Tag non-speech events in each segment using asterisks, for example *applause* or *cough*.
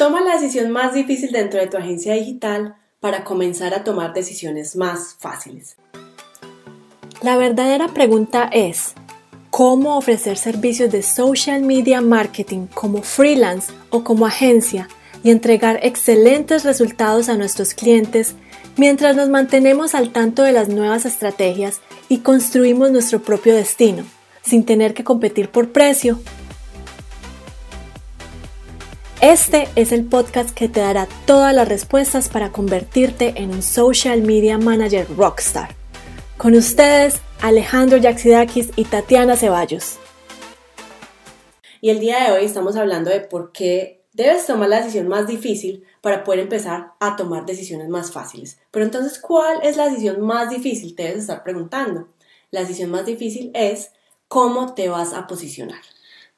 Toma la decisión más difícil dentro de tu agencia digital para comenzar a tomar decisiones más fáciles. La verdadera pregunta es, ¿cómo ofrecer servicios de social media marketing como freelance o como agencia y entregar excelentes resultados a nuestros clientes mientras nos mantenemos al tanto de las nuevas estrategias y construimos nuestro propio destino, sin tener que competir por precio. Este es el podcast que te dará todas las respuestas para convertirte en un social media manager rockstar. Con ustedes, Alejandro Yaxidakis y Tatiana Ceballos. Y el día de hoy estamos hablando de por qué Debes tomar la decisión más difícil para poder empezar a tomar decisiones más fáciles. Pero entonces, ¿cuál es la decisión más difícil? Te debes estar preguntando. La decisión más difícil es cómo te vas a posicionar.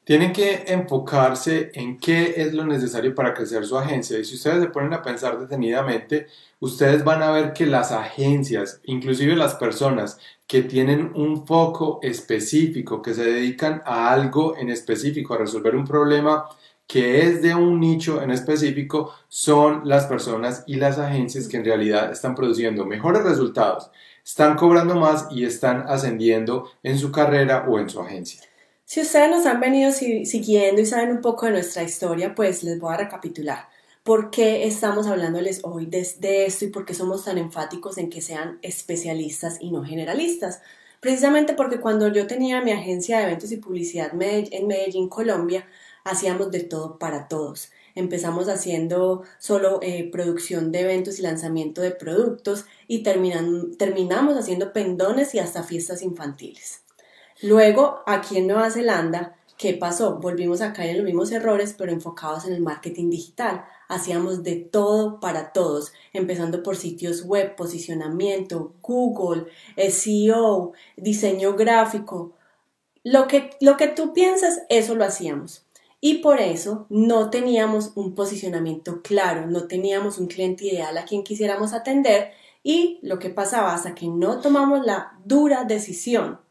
Tienen que enfocarse en qué es lo necesario para crecer su agencia. Y si ustedes se ponen a pensar detenidamente, ustedes van a ver que las agencias, inclusive las personas que tienen un foco específico, que se dedican a algo en específico, a resolver un problema que es de un nicho en específico son las personas y las agencias que en realidad están produciendo mejores resultados, están cobrando más y están ascendiendo en su carrera o en su agencia. Si ustedes nos han venido siguiendo y saben un poco de nuestra historia, pues les voy a recapitular por qué estamos hablándoles hoy de, esto y por qué somos tan enfáticos en que sean especialistas y no generalistas. Precisamente porque cuando yo tenía mi agencia de eventos y publicidad en Medellín, Colombia, hacíamos de todo para todos. Empezamos haciendo solo eh, producción de eventos y lanzamiento de productos y terminamos haciendo pendones y hasta fiestas infantiles. Luego, aquí en Nueva Zelanda, ¿qué pasó? Volvimos a caer en los mismos errores, pero enfocados en el marketing digital. Hacíamos de todo para todos, empezando por sitios web, posicionamiento, Google, SEO, diseño gráfico. Lo que, lo que tú piensas, eso lo hacíamos y por eso no teníamos un posicionamiento claro, no teníamos un cliente ideal a quien quisiéramos atender y lo que pasaba hasta que no tomamos la dura decisión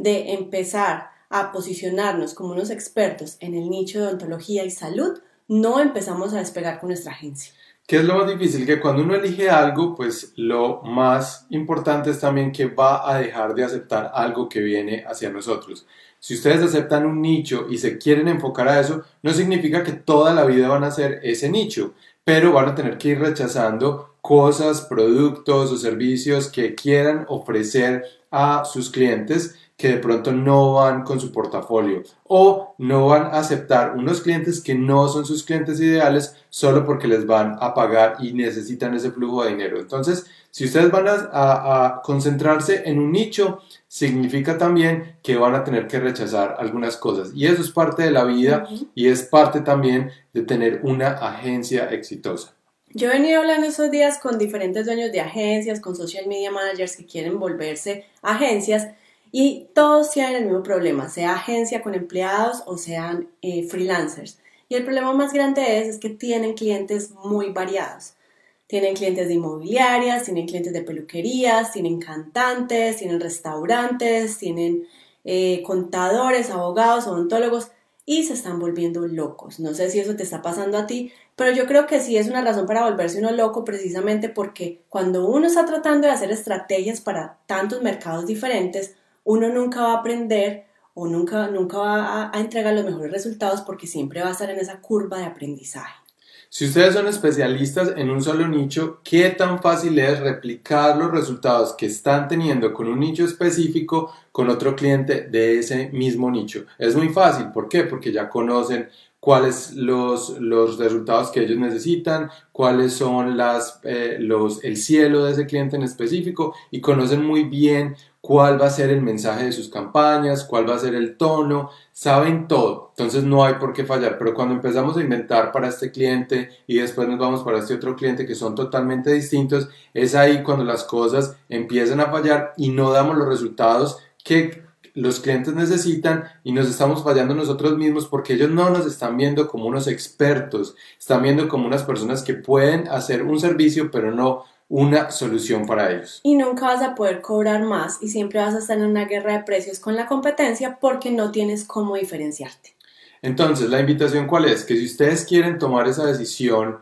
de empezar a posicionarnos como unos expertos en el nicho de odontología y salud, no empezamos a despegar con nuestra agencia. ¿Qué es lo más difícil? Que cuando uno elige algo, pues lo más importante es también que va a dejar de aceptar algo que viene hacia nosotros. Si ustedes aceptan un nicho y se quieren enfocar a eso, no significa que toda la vida van a ser ese nicho, pero van a tener que ir rechazando cosas, productos o servicios que quieran ofrecer a sus clientes que de pronto no van con su portafolio o no van a aceptar unos clientes que no son sus clientes ideales solo porque les van a pagar y necesitan ese flujo de dinero. Entonces, si ustedes van a, concentrarse en un nicho, significa también que van a tener que rechazar algunas cosas. Y eso es parte de la vida y es parte también de tener una agencia exitosa. Yo he venido hablando esos días con diferentes dueños de agencias, con social media managers que quieren volverse agencias y todos tienen el mismo problema, sea agencia con empleados o sean eh, freelancers. Y el problema más grande es, es que tienen clientes muy variados. Tienen clientes de inmobiliarias, tienen clientes de peluquerías, tienen cantantes, tienen restaurantes, tienen eh, contadores, abogados, odontólogos y se están volviendo locos. No sé si eso te está pasando a ti, pero yo creo que sí es una razón para volverse uno loco precisamente porque cuando uno está tratando de hacer estrategias para tantos mercados diferentes, uno nunca va a aprender o nunca, nunca va a, entregar los mejores resultados porque siempre va a estar en esa curva de aprendizaje. Si ustedes son especialistas en un solo nicho, ¿qué tan fácil es replicar los resultados que están teniendo con un nicho específico con otro cliente de ese mismo nicho? Es muy fácil, ¿por qué? Porque ya conocen cuáles los, los resultados que ellos necesitan, cuáles son las, eh, los, el cielo de ese cliente en específico y conocen muy bien cuál va a ser el mensaje de sus campañas, cuál va a ser el tono, saben todo, entonces no hay por qué fallar, pero cuando empezamos a inventar para este cliente y después nos vamos para este otro cliente que son totalmente distintos, es ahí cuando las cosas empiezan a fallar y no damos los resultados que los clientes necesitan y nos estamos fallando nosotros mismos porque ellos no nos están viendo como unos expertos, están viendo como unas personas que pueden hacer un servicio pero no una solución para ellos. Y nunca vas a poder cobrar más y siempre vas a estar en una guerra de precios con la competencia porque no tienes cómo diferenciarte. Entonces, la invitación cuál es? Que si ustedes quieren tomar esa decisión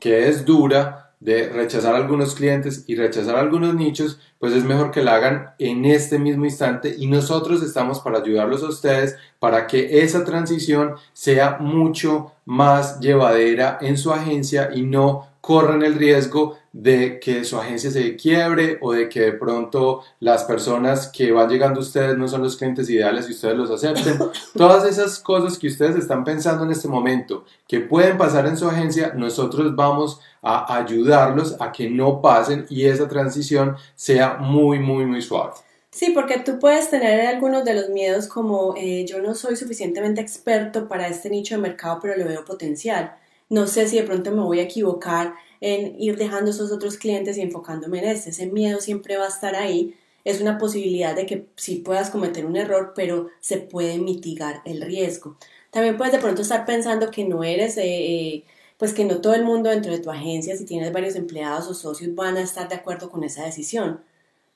que es dura, de rechazar algunos clientes y rechazar algunos nichos, pues es mejor que la hagan en este mismo instante y nosotros estamos para ayudarlos a ustedes para que esa transición sea mucho más llevadera en su agencia y no corran el riesgo de que su agencia se quiebre o de que de pronto las personas que van llegando a ustedes no son los clientes ideales y ustedes los acepten. *laughs* Todas esas cosas que ustedes están pensando en este momento que pueden pasar en su agencia, nosotros vamos a ayudarlos a que no pasen y esa transición sea muy, muy, muy suave. Sí, porque tú puedes tener algunos de los miedos como eh, yo no soy suficientemente experto para este nicho de mercado, pero le veo potencial no sé si de pronto me voy a equivocar en ir dejando esos otros clientes y enfocándome en este. Ese miedo siempre va a estar ahí. Es una posibilidad de que sí puedas cometer un error, pero se puede mitigar el riesgo. También puedes de pronto estar pensando que no eres, eh, eh, pues que no todo el mundo dentro de tu agencia, si tienes varios empleados o socios, van a estar de acuerdo con esa decisión.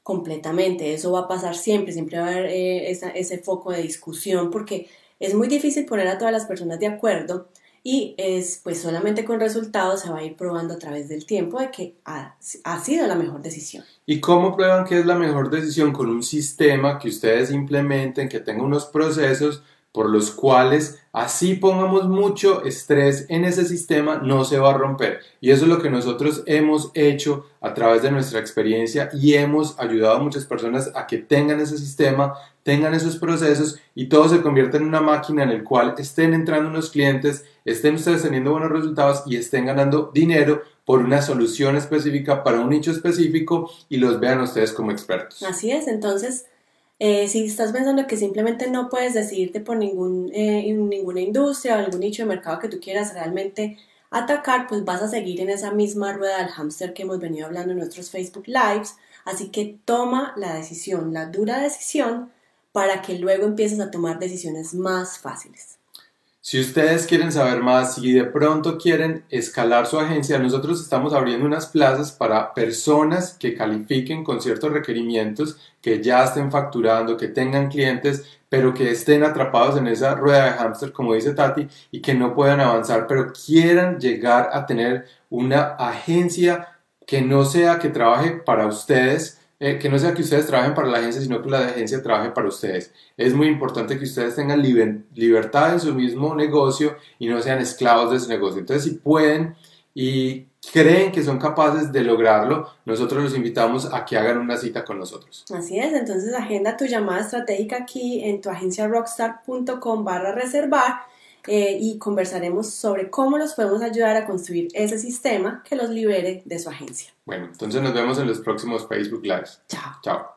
Completamente, eso va a pasar siempre, siempre va a haber eh, ese foco de discusión porque es muy difícil poner a todas las personas de acuerdo y es pues solamente con resultados se va a ir probando a través del tiempo de que ha, ha, sido la mejor decisión. ¿Y cómo prueban que es la mejor decisión? Con un sistema que ustedes implementen, que tenga unos procesos por los cuales así pongamos mucho estrés en ese sistema, no se va a romper. Y eso es lo que nosotros hemos hecho a través de nuestra experiencia y hemos ayudado a muchas personas a que tengan ese sistema, tengan esos procesos y todo se convierta en una máquina en el cual estén entrando unos clientes, estén ustedes teniendo buenos resultados y estén ganando dinero por una solución específica para un nicho específico y los vean ustedes como expertos. Así es, entonces eh, si estás pensando que simplemente no puedes decidirte por ningún, eh, ninguna industria o algún nicho de mercado que tú quieras realmente atacar, pues vas a seguir en esa misma rueda del hámster que hemos venido hablando en nuestros Facebook Lives. Así que toma la decisión, la dura decisión, para que luego empieces a tomar decisiones más fáciles. Si ustedes quieren saber más, si de pronto quieren escalar su agencia, nosotros estamos abriendo unas plazas para personas que califiquen con ciertos requerimientos, que ya estén facturando, que tengan clientes, pero que estén atrapados en esa rueda de hámster, como dice Tati, y que no puedan avanzar, pero quieran llegar a tener una agencia que no sea que trabaje para ustedes, eh, que no sea que ustedes trabajen para la agencia, sino que la agencia trabaje para ustedes. Es muy importante que ustedes tengan libertad en su mismo negocio y no sean esclavos de ese negocio. Entonces, si pueden y creen que son capaces de lograrlo, nosotros los invitamos a que hagan una cita con nosotros. Así es, entonces agenda tu llamada estratégica aquí en tu agencia rockstar.com barra reservar eh, y conversaremos sobre cómo los podemos ayudar a construir ese sistema que los libere de su agencia. Bueno, entonces nos vemos en los próximos Facebook Lives. Chao. Chao.